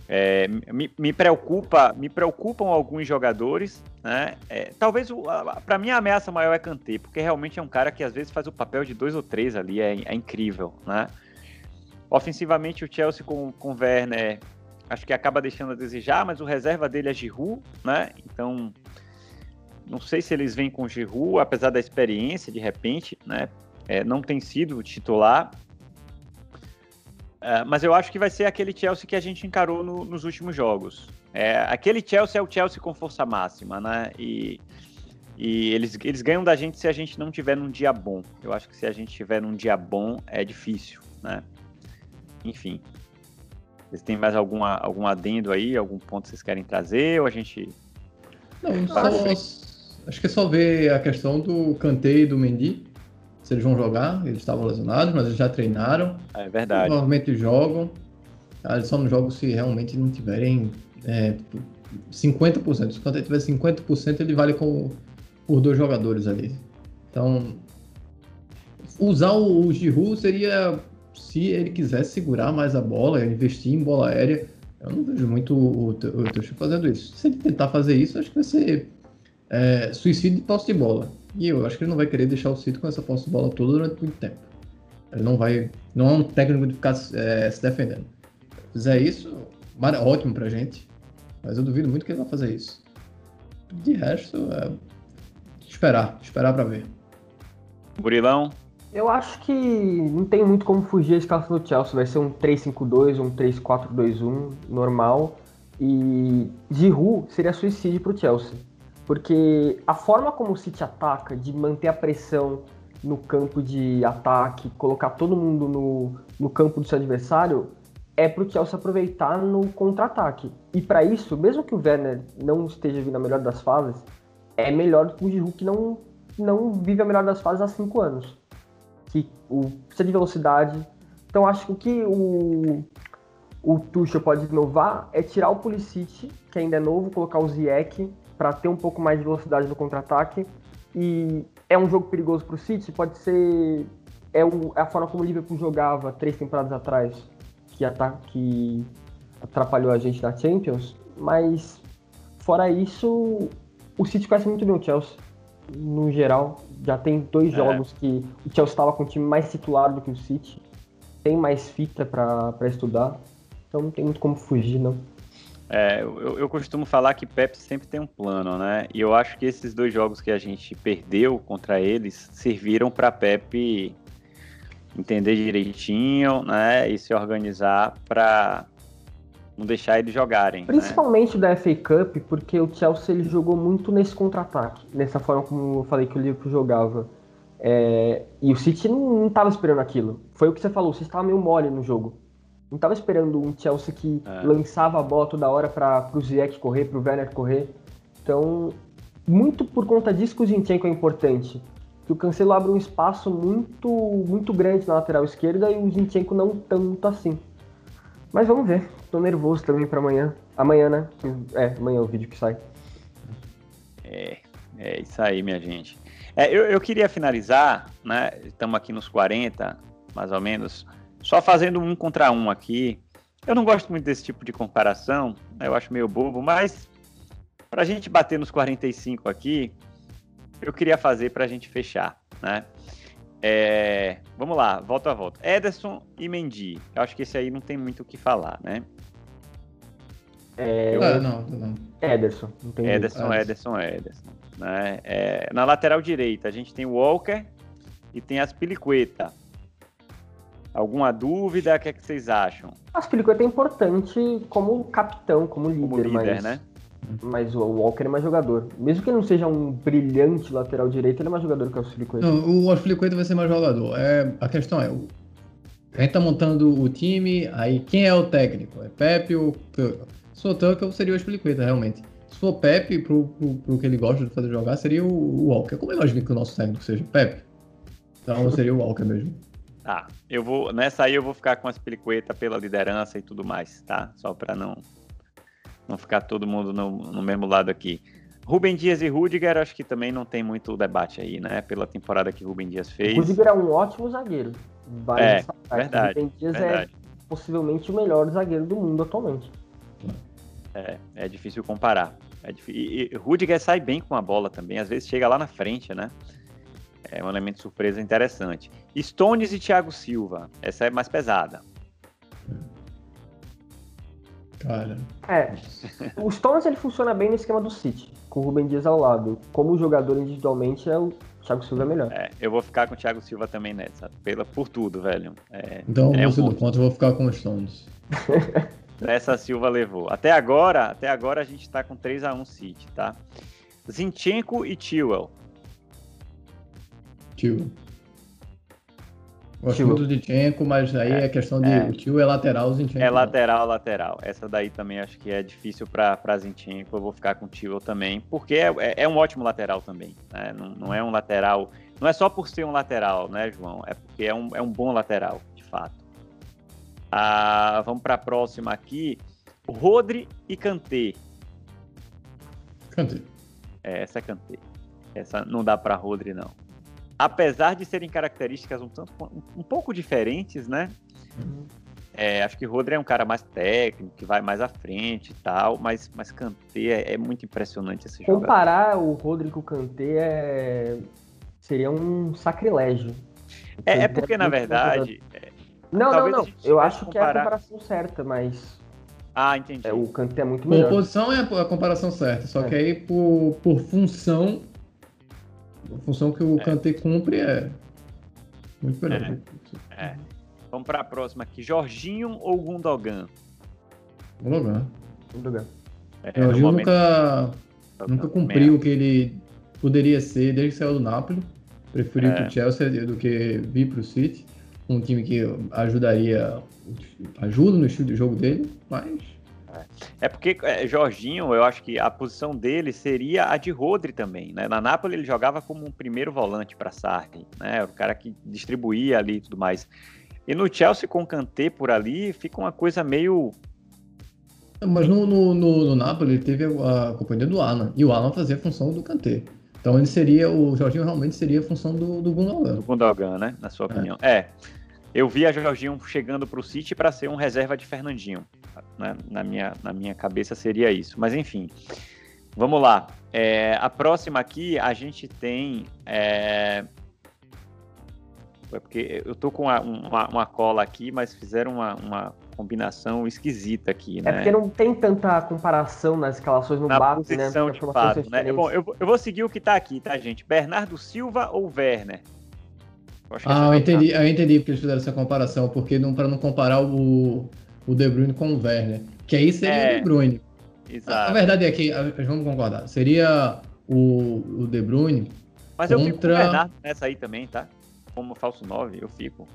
É, me, me, preocupa, me preocupam alguns jogadores, né? É, talvez para mim a ameaça maior é Kanté, porque realmente é um cara que às vezes faz o papel de dois ou três ali, é, é incrível, né? Ofensivamente o Chelsea com, com Werner acho que acaba deixando a desejar, mas o reserva dele é Giroud, né? Então, não sei se eles vêm com Giroud, apesar da experiência, de repente, né? É, não tem sido titular. É, mas eu acho que vai ser aquele Chelsea que a gente encarou no, nos últimos jogos. É, aquele Chelsea é o Chelsea com força máxima, né? E, e eles, eles ganham da gente se a gente não tiver num dia bom. Eu acho que se a gente tiver num dia bom, é difícil, né? Enfim, vocês têm mais alguma, algum adendo aí, algum ponto que vocês querem trazer, ou a gente. Não, só, acho que é só ver a questão do Kanté e do Mendy. Se eles vão jogar, eles estavam lesionados, mas eles já treinaram. É verdade. Provavelmente jogam. Ah, eles só não jogam se realmente não tiverem é, 50%. Se o Kanté tiver 50%, ele vale com, por dois jogadores ali. Então, usar o, o Giroud seria se ele quiser segurar mais a bola, investir em bola aérea, eu não vejo muito o, o, o fazendo isso. Se ele tentar fazer isso, acho que vai ser é, suicídio de posse de bola. E eu acho que ele não vai querer deixar o City com essa posse de bola toda durante muito tempo. Ele não vai. Não é um técnico de ficar é, se defendendo. Se fizer isso, ótimo pra gente. Mas eu duvido muito que ele vai fazer isso. De resto, é esperar, esperar para ver. Burilão, eu acho que não tem muito como fugir a escalação do Chelsea. Vai ser um 3-5-2, um 3-4-2-1 normal. E Giroud seria suicídio para o Chelsea. Porque a forma como o City ataca, de manter a pressão, no campo de ataque, colocar todo mundo no, no campo do seu adversário, é para o Chelsea aproveitar no contra-ataque. E para isso, mesmo que o Werner não esteja vindo a melhor das fases, é melhor do que o Giroud que não, não vive a melhor das fases há cinco anos. Que o, precisa de velocidade. Então acho que o que o, o Tuchel pode inovar é tirar o Pulisic, que ainda é novo, colocar o Ziyech para ter um pouco mais de velocidade no contra-ataque. E é um jogo perigoso para o City, pode ser é, o, é a forma como o Liverpool jogava três temporadas atrás que, que atrapalhou a gente na Champions, mas fora isso, o City conhece muito bem o Chelsea. No geral, já tem dois é. jogos que o Chelsea estava com um time mais titular do que o City. Tem mais fita para estudar. Então não tem muito como fugir, não. É, eu, eu, costumo falar que Pep sempre tem um plano, né? E eu acho que esses dois jogos que a gente perdeu contra eles serviram para Pep entender direitinho, né, e se organizar para não deixar eles jogarem. Né? Principalmente né? da FA Cup, porque o Chelsea ele jogou muito nesse contra-ataque, nessa forma como eu falei que o Liverpool jogava. É, e o City não estava esperando aquilo. Foi o que você falou, você estava meio mole no jogo. Não estava esperando um Chelsea que é. lançava a bola toda hora para o Ziyech correr, para o Werner correr. Então, muito por conta disso que o Zinchenko é importante que o Cancelo abre um espaço muito, muito grande na lateral esquerda e o Zinchenko não tanto assim. Mas vamos ver. Tô nervoso também para amanhã. Amanhã, né? É, amanhã é o vídeo que sai. É, é isso aí, minha gente. É, eu, eu queria finalizar, né? Estamos aqui nos 40, mais ou menos, só fazendo um contra um aqui. Eu não gosto muito desse tipo de comparação, né? eu acho meio bobo, mas para a gente bater nos 45 aqui, eu queria fazer para a gente fechar, né? É, vamos lá, volta a volta. Ederson e Mendy. Eu acho que esse aí não tem muito o que falar, né? É, eu... ah, não, não. Ederson. Não tem Ederson, Ederson, Ederson. Né? É, na lateral direita, a gente tem o Walker e tem as Piliqueta. Alguma dúvida? O que, é que vocês acham? As Piliqueta é importante como capitão, como líder, como líder mas... né? Mas o Walker é mais jogador. Mesmo que ele não seja um brilhante lateral direito, ele é mais jogador que o Filicueta. Não, o Filicueta vai ser mais jogador. É, a questão é, o, a gente tá montando o time, aí quem é o técnico? É Pepe ou Tuchel? Se for Tuchel, seria o Filicueta, realmente. Se for Pepe, pro, pro, pro, que ele gosta de fazer jogar, seria o, o Walker. Como imagina que o nosso técnico seja Pepe? Então seria o Walker mesmo. Tá, eu vou. Nessa aí eu vou ficar com as Pelicueta pela liderança e tudo mais, tá? Só pra não não ficar todo mundo no, no mesmo lado aqui. Rubem Dias e Rudiger, acho que também não tem muito debate aí, né? Pela temporada que Rubem Dias fez. Rudiger é um ótimo zagueiro. Vale é, verdade. Rubem Dias é verdade. é possivelmente o melhor zagueiro do mundo atualmente. É, é difícil comparar. É difícil. E, e Rudiger sai bem com a bola também, às vezes chega lá na frente, né? É um elemento de surpresa interessante. Stones e Thiago Silva, essa é mais pesada. Cara. É. O Stones ele funciona bem no esquema do City, com o Rubem Dias ao lado. Como jogador individualmente, é o Thiago Silva é melhor. É, eu vou ficar com o Thiago Silva também nessa, pela, por tudo, velho. É, então, é um do contra, eu vou ficar com o Stones. *laughs* Essa Silva levou. Até agora, até agora a gente tá com 3 a 1 City, tá? Zinchenko e Tewell. Tewell. Gosto muito de Tchenko, mas aí é, é questão de. É. O tio é lateral, o Zinchenko. É lateral, lateral. Essa daí também acho que é difícil para Zinchenko. Eu vou ficar com o tio também, porque é, é, é, um ótimo lateral também. Né? Não, não é um lateral. Não é só por ser um lateral, né, João? É porque é um, é um bom lateral, de fato. Ah, vamos para a próxima aqui. Rodri e Kanté. Kanté. É, essa é Kanté. Essa não dá para Rodri, não apesar de serem características um, tanto, um, um pouco diferentes, né? Uhum. É, acho que Rodri é um cara mais técnico, que vai mais à frente e tal, mas, mas Kanté é, é muito impressionante esse jogo. Comparar o Rodri com o Kanté é... seria um sacrilégio. É, é porque, na verdade... É, não, não, não. Eu acho comparar... que é a comparação certa, mas... Ah, entendi. É, o Kanté é muito melhor. Por posição é a comparação certa, só é. que aí por, por função a função que o é. Kanté cumpre é muito melhor. É. é. Vamos para a próxima aqui. Jorginho ou Gundogan? Gundogan. Gundogan. É, Jorginho nunca, nunca cumpriu o que ele poderia ser desde que saiu do Napoli. Preferiu é. o Chelsea do que vir para o City. Um time que ajudaria, ajuda no estilo de jogo dele, mas é porque é, Jorginho, eu acho que a posição dele seria a de Rodri também, né? Na Nápoles ele jogava como um primeiro volante para Sarri, né? O cara que distribuía ali e tudo mais. E no Chelsea com o Kanté por ali, fica uma coisa meio mas no, no, no, no Napoli ele teve a, companhia do Alan, e o Alan fazia a função do Kanté. Então ele seria, o Jorginho realmente seria a função do, do Gundogan. Do Gundogan, né? Na sua opinião. É. é. Eu vi a Jorginho chegando para o City para ser um reserva de Fernandinho. Né? Na, minha, na minha cabeça seria isso. Mas enfim, vamos lá. É, a próxima aqui a gente tem. É... É porque eu tô com uma, uma, uma, cola aqui, mas fizeram uma, uma combinação esquisita aqui, é né? É porque não tem tanta comparação nas escalações no Na BAP, né? De fato, né? Bom, eu, eu vou seguir o que tá aqui, tá, gente? Bernardo Silva ou Werner? Ah, eu entendi, eu entendi porque eles fizeram essa comparação, porque não, para não comparar o, o De Bruyne com o Werner, que aí seria é, o De Bruyne. Exato. A, a, verdade é que, vamos concordar, seria o, o De Bruyne Mas contra... eu fico com o Bernardo nessa aí também, tá? Como falso 9, eu fico.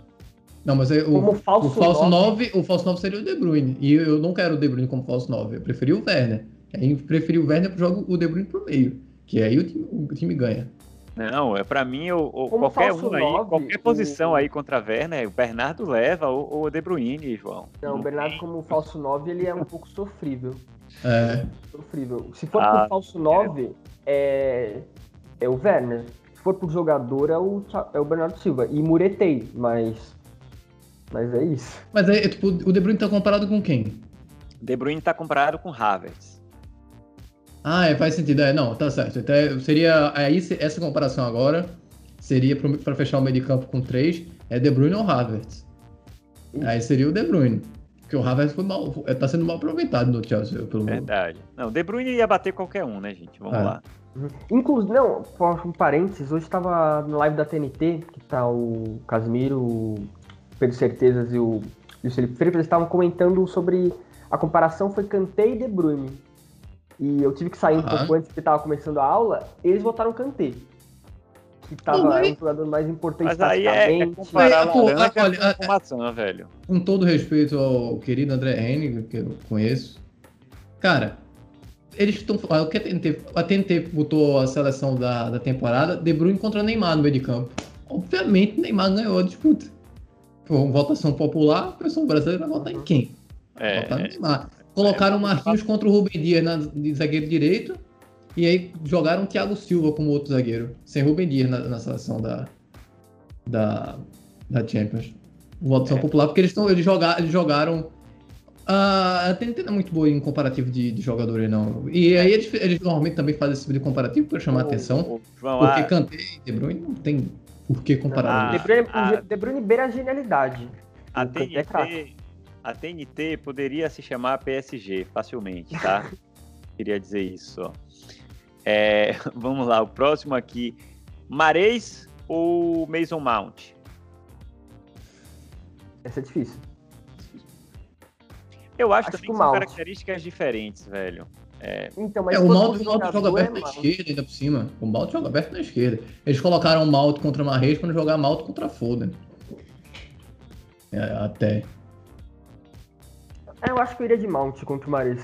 Não, mas eu, o, falso, o falso 9, o falso 9 seria o De Bruyne, e eu não quero o De Bruyne como falso 9, eu preferi o Werner. Aí preferi o Werner pro jogo o De Bruyne pro meio, que aí o time, o time ganha. Não, é para mim o, o qualquer um aí, qualquer posição o... aí contra a Werner, o Bernardo leva ou o De Bruyne, João. Não, o Bernardo como falso 9, ele é um pouco sofrível. É. Sofrível. Se for ah, por falso 9, é... é o Werner. Se for por jogador, é o, é o Bernardo Silva. E muretei, mas mas é isso. Mas é, tipo, o De Bruyne tá comparado com quem? De Bruyne tá comparado com Havertz. Ah, é, faz sentido. É, não, tá certo. Então, seria. Aí, essa comparação agora seria para fechar o meio de campo com três: é De Bruyne ou Havertz. Aí seria o De Bruyne. Porque o Havertz foi mal, tá sendo mal aproveitado no Chelsea. Pelo Verdade. Não, o De Bruyne ia bater qualquer um, né, gente? Vamos é. lá. Inclusive, não, um parênteses, hoje estava na live da TNT, que tá o Casimiro, o Pedro Certezas e o, e o Felipe Freitas, eles estavam comentando sobre a comparação foi Kanté e De Bruyne e eu tive que sair um pouco antes que tava começando a aula, eles votaram Kanté. Que tava um jogador mais importante Mas aí é, é comparar Pô, olha, com maçã, velho. Com todo respeito ao querido André Henning, que eu conheço. Cara, eles estão falando que a TNT, a TNT botou a seleção da, da temporada, De Bruyne contra Neymar no meio de campo. Obviamente, Neymar ganhou a disputa. Por votação popular, o pessoal brasileiro vai votar em quem? É, votar no Neymar. Colocaram o Marquinhos contra o Rubem Dias na, de zagueiro direito. E aí jogaram o Thiago Silva como outro zagueiro. Sem Rubem Dias na, na seleção da, da, da Champions. Votação é. popular, porque eles, tão, eles, jogar, eles jogaram. Uh, a TNT não é muito boa em comparativo de, de jogadores, não. E aí eles, eles normalmente também fazem esse tipo de comparativo para chamar a atenção. João, porque ah, Kanté e De Bruyne não tem por que comparar. Ah, de, Bruyne, a, de Bruyne beira a genialidade. A TNT, é a TNT poderia se chamar PSG facilmente, tá? *laughs* Queria dizer isso. É, *laughs* vamos lá, o próximo aqui. Mares ou Mason Mount? Essa é difícil. Eu acho, acho também que, são Mount. características diferentes, velho. É, então, mas é, o Mount, joga aberto é na esquerda, ainda por cima. O Mount joga aberto na esquerda. Eles colocaram o Mount contra o Marreis para jogar Mount contra Foden. É, até. É, eu acho que eu iria de Mount contra o Maris.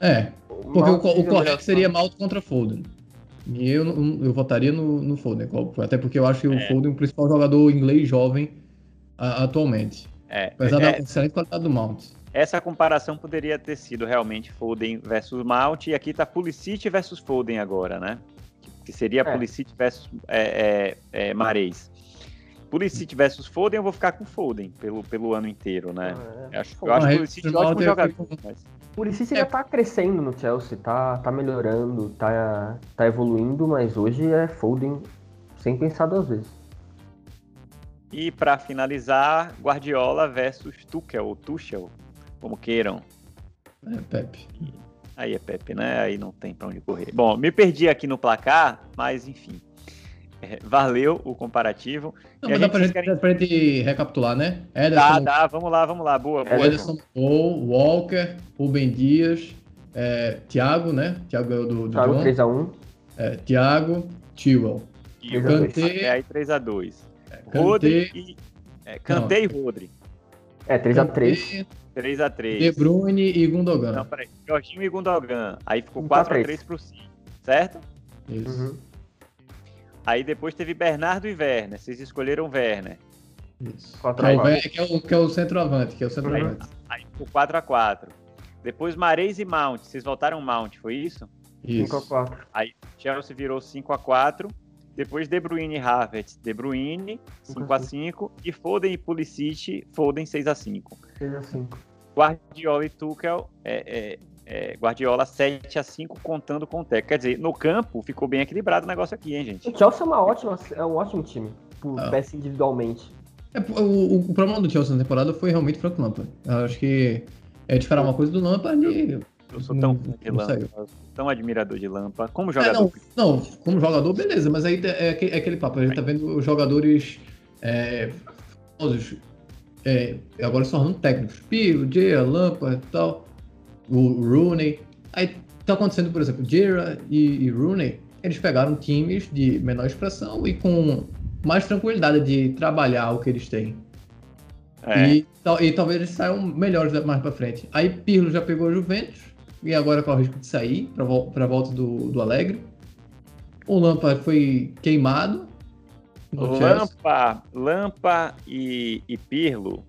É, porque o, o, o correto seria Mount contra Foden. E eu, eu votaria no, no Foden, até porque eu acho que é. o Foden é o principal jogador inglês jovem a, atualmente. É, apesar é, da excelente qualidade do Mount. Essa comparação poderia ter sido realmente Foden versus Mount, e aqui tá Pulisic versus Foden agora, né? Que seria é. Pulisic versus é, é, é Mares. Pulisic versus Foden, eu vou ficar com Foden pelo, pelo ano inteiro, né? Ah, é. Eu acho, eu acho o Pulisic um ótimo jogador. Mas... Pulisic é. já tá crescendo no Chelsea, tá, tá melhorando, tá, tá evoluindo, mas hoje é Foden sem pensar duas vezes. E para finalizar, Guardiola versus Tuchel, ou Tuchel, como queiram. É Pepe. Aí é Pepe, né? Aí não tem para onde correr. Bom, me perdi aqui no placar, mas enfim. É, *laughs* valeu o comparativo. Não, mas dá pra, gente, querem... pra gente recapitular, né? Ederson, dá, dá, vamos lá, vamos lá, boa. boa. Ederson, Paul, Walker, Rubem Dias, é, Thiago, né? Thiago ganhou do, do Thiago 3x1. É, Thiago, Tewell. E o Kanté aí 3x2. Rodri e. É, Kanté e Rodri. É, 3x3. 3x3. De Bruyne e Gundogan. Não, peraí. Jorginho e Gundogan. Aí ficou 4x3 pro City, certo? Isso. Uhum. Aí depois teve Bernardo e Werner. Vocês escolheram Werner. Isso. 4 a 4. Que, é o, que é o centroavante, que é o centroavante. Aí, aí ficou 4x4. Depois Mares e Mount. Vocês voltaram Mount, foi isso? Isso. 5x4. Aí Chelsea virou 5x4. Depois De Bruyne e Havertz, De Bruyne, 5x5. E Foden e Pulisic, Foden 6x5. 6x5. Guardiola e Tuchel, é, é, é, Guardiola 7x5 contando com o técnico. Quer dizer, no campo ficou bem equilibrado o negócio aqui, hein, gente? O Chelsea é, uma ótima, é um ótimo time, por ah. peça individualmente. É, o, o, problema do Chelsea na temporada foi realmente o Frank Lampard. Eu acho que é de esperar uma coisa do Lampard e eu sou tão fã de Lampa, tão admirador de Lampa. Como jogador. É, não, não, como jogador, beleza, mas aí é, é aquele papo. A gente tá vendo os jogadores é, famosos é, agora se tornando técnicos. Piro, Jera, Lampa e tal. O Rooney. Aí tá acontecendo, por exemplo, Jera e, e Rooney, eles pegaram times de menor expressão e com mais tranquilidade de trabalhar o que eles têm. É. E, e, talvez eles saiam melhores mais pra frente. Aí Pirlo já pegou o Juventus, e agora corre o risco de sair para a volta do, do Alegre. O Lampa foi queimado. Lampa, Lampa e, e Pirlo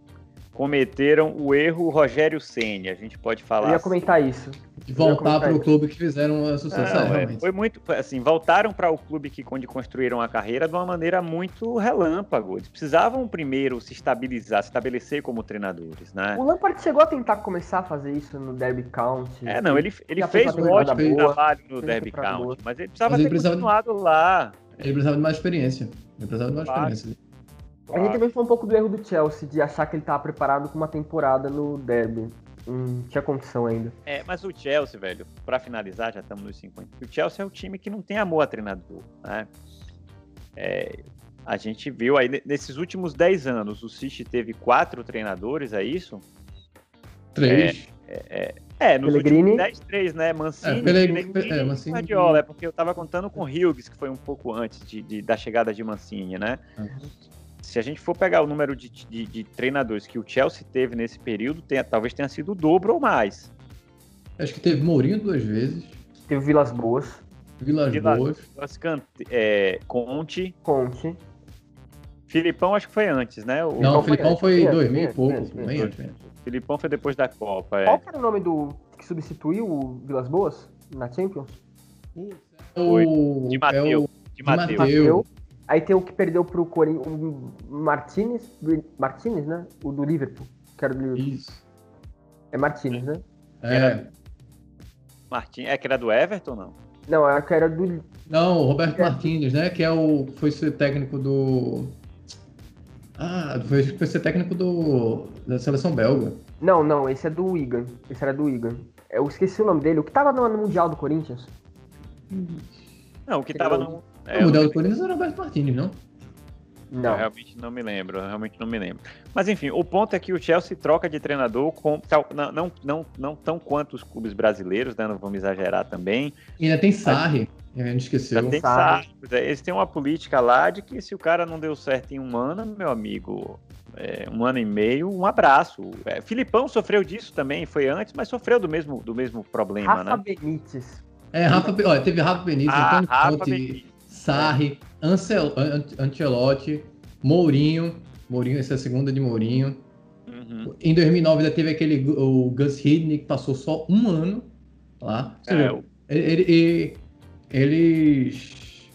cometeram o erro Rogério Ceni. A gente pode falar. Eu ia comentar assim. isso. De voltar para o clube que fizeram a sucesso. Não, é, foi muito, assim, voltaram para o clube que onde construíram a carreira de uma maneira muito relâmpago. Eles precisavam primeiro se estabilizar, se estabelecer como treinadores, né? O Lampard chegou a tentar começar a fazer isso no Derby County. É, não, ele, ele fez um ótimo trabalho no Derby County, mas ele precisava mas ele ter precisava continuado de... lá. Ele precisava de mais experiência. Ele precisava de mais claro. experiência. A gente também foi um pouco do erro do Chelsea, de achar que ele estava preparado com uma temporada no Derby. Hum, tinha condição ainda. É, mas o Chelsea, velho, para finalizar, já estamos nos 50. O Chelsea é um time que não tem amor a treinador, né? É, a gente viu aí, nesses últimos 10 anos, o City teve quatro treinadores, é isso? Três. É, é, é, é nos Pellegrini. últimos 10, três, né? Mancini, é, Pellegrini, é, Mancini Guardiola, é porque eu tava contando com o Hughes, que foi um pouco antes de, de da chegada de Mancini, né? Uhum se a gente for pegar o número de, de, de treinadores que o Chelsea teve nesse período, tenha, talvez tenha sido o dobro ou mais. Acho que teve Mourinho duas vezes. Teve Vilas Boas. Vilas, Vilas Boas. Boas é, Conte. Conte. Filipão acho que foi antes, né? O... Não, o Filipão foi em 2000 e pouco. Bem antes. Filipão foi depois da Copa. É. Qual era o nome do que substituiu o Vilas Boas na Champions? O... De Mateu. É o... De Mateu. Aí tem o que perdeu pro Corinthians, o Martinez, Martinez, né? O do Liverpool, que era do Liverpool. Isso. É Martinez, né? É. Era... Martin... É que era do Everton, não? Não, é que era do... Não, o Roberto é. Martinez, né? Que é o... foi ser técnico do... Ah, foi, foi ser técnico do... da seleção belga. Não, não, esse é do Wigan. Esse era do Wigan. Eu esqueci o nome dele. O que tava no Mundial do Corinthians? Não, o que tava no... É, o modelo do Corinthians era o Roberto Martins, não? Não. Eu realmente não me lembro, realmente não me lembro. Mas enfim, o ponto é que o Chelsea troca de treinador com não, não, não, não tão quanto os clubes brasileiros, né? Não vamos exagerar também. E ainda tem Sarri, a gente esqueceu. Já tem Sarri. É, eles têm uma política lá de que se o cara não deu certo em um ano, meu amigo, é, um ano e meio, um abraço. É, Filipão sofreu disso também, foi antes, mas sofreu do mesmo, do mesmo problema, Rafa né? Benítez. É, Rafa, olha, teve Rafa Benítez, ah, Antônio Rafa Conte, Benítez. Sarri, Ancel, Ancelotti, Mourinho. Mourinho, essa é a segunda de Mourinho. Uhum. Em 2009 ainda teve aquele o Gus Hidney que passou só um ano lá. É, eu... ele, ele, eles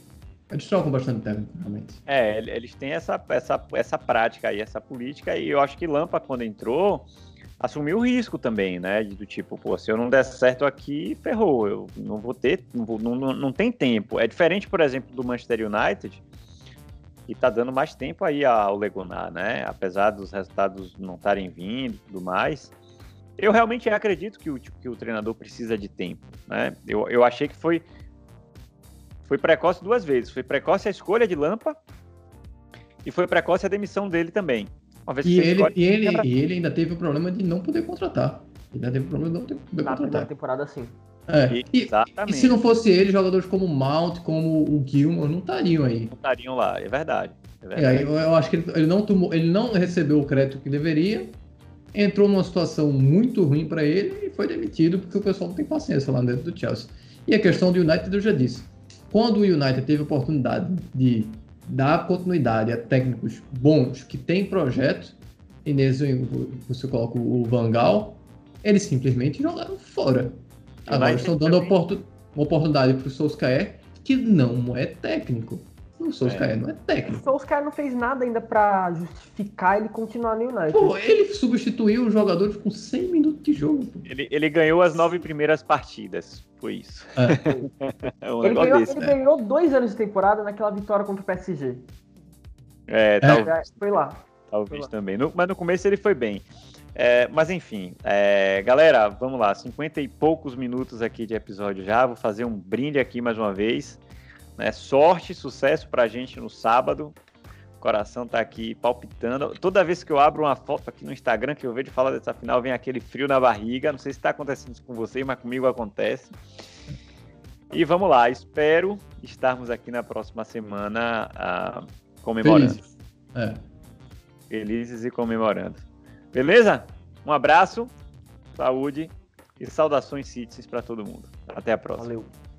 eles trocam bastante técnico, realmente. É, eles têm essa, essa, essa prática aí, essa política, e eu acho que Lampa, quando entrou, assumir o risco também, né? Do tipo, pô, se eu não der certo aqui, ferrou. Eu não vou ter, não, vou, não, não tem tempo. É diferente, por exemplo, do Manchester United, que tá dando mais tempo aí ao Legonar, né? Apesar dos resultados não estarem vindo e tudo mais. Eu realmente acredito que o, que o treinador precisa de tempo, né? Eu, eu achei que foi foi precoce duas vezes. Foi precoce a escolha de Lampa e foi precoce a demissão dele também. E ele, e, ele, e ele ainda teve o problema de não poder contratar. Ele ainda teve o problema de não poder Na contratar. Na temporada, sim. É. E, e, se não fosse ele, jogadores como o Mount, como o Gilmore, não estariam aí. Não estariam lá, é verdade. É verdade. É, eu, eu, acho que ele, ele, não tomou, ele não recebeu o crédito que deveria, entrou numa situação muito ruim para ele e foi demitido porque o pessoal não tem paciência lá dentro do Chelsea. E a questão do United eu já disse. Quando o United teve a oportunidade de dar continuidade a técnicos bons que têm projeto, e nesse você coloca o Vangal, eles simplesmente jogaram fora. Agora estão dando oportun oportunidade para o Solskjaer, que não é técnico. O Solskjaer é. não é técnico. O Solskjaer não fez nada ainda para justificar ele continuar no United. Pô, ele substituiu os jogadores com 100 minutos de jogo. Ele, ele ganhou as nove primeiras partidas. Foi isso. É. *laughs* um ele, ganhou, desse, ele né? ganhou, dois anos de temporada naquela vitória contra o PSG. É, talvez. É, foi lá. Talvez foi lá. também. No, mas no começo ele foi bem. É, mas enfim, é, galera, vamos lá, 50 e poucos minutos aqui de episódio já. Vou fazer um brinde aqui mais uma vez. Né? Sorte, sucesso pra gente no sábado. O coração tá aqui palpitando. Toda vez que eu abro uma foto aqui no Instagram que eu vejo falar dessa final, vem aquele frio na barriga. Não sei se está acontecendo isso com vocês, mas comigo acontece. E vamos lá, espero estarmos aqui na próxima semana uh, comemorando. Felizes. É. Felizes e comemorando. Beleza? Um abraço, saúde e saudações CITES para todo mundo. Até a próxima. Valeu.